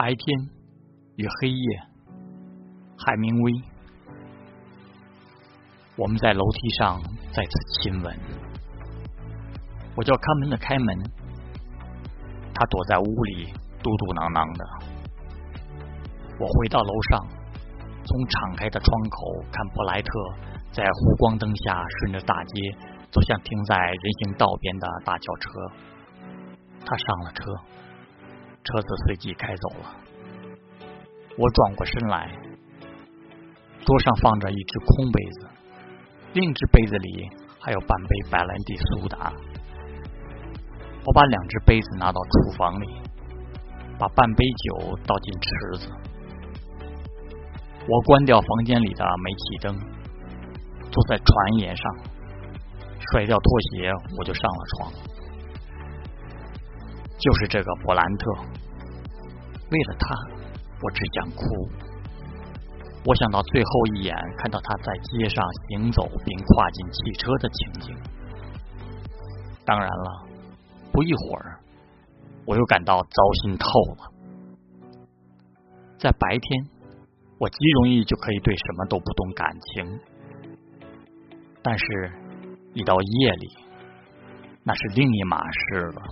白天与黑夜，海明威。我们在楼梯上再次亲吻。我叫看门的开门，他躲在屋里嘟嘟囔囔的。我回到楼上，从敞开的窗口看布莱特在湖光灯下顺着大街走向停在人行道边的大轿车。他上了车。车子随即开走了。我转过身来，桌上放着一只空杯子，另一只杯子里还有半杯白兰地苏打。我把两只杯子拿到厨房里，把半杯酒倒进池子。我关掉房间里的煤气灯，坐在船沿上，甩掉拖鞋，我就上了床。就是这个伯兰特，为了他，我只想哭。我想到最后一眼看到他在街上行走并跨进汽车的情景。当然了，不一会儿，我又感到糟心透了。在白天，我极容易就可以对什么都不动感情，但是，一到夜里，那是另一码事了。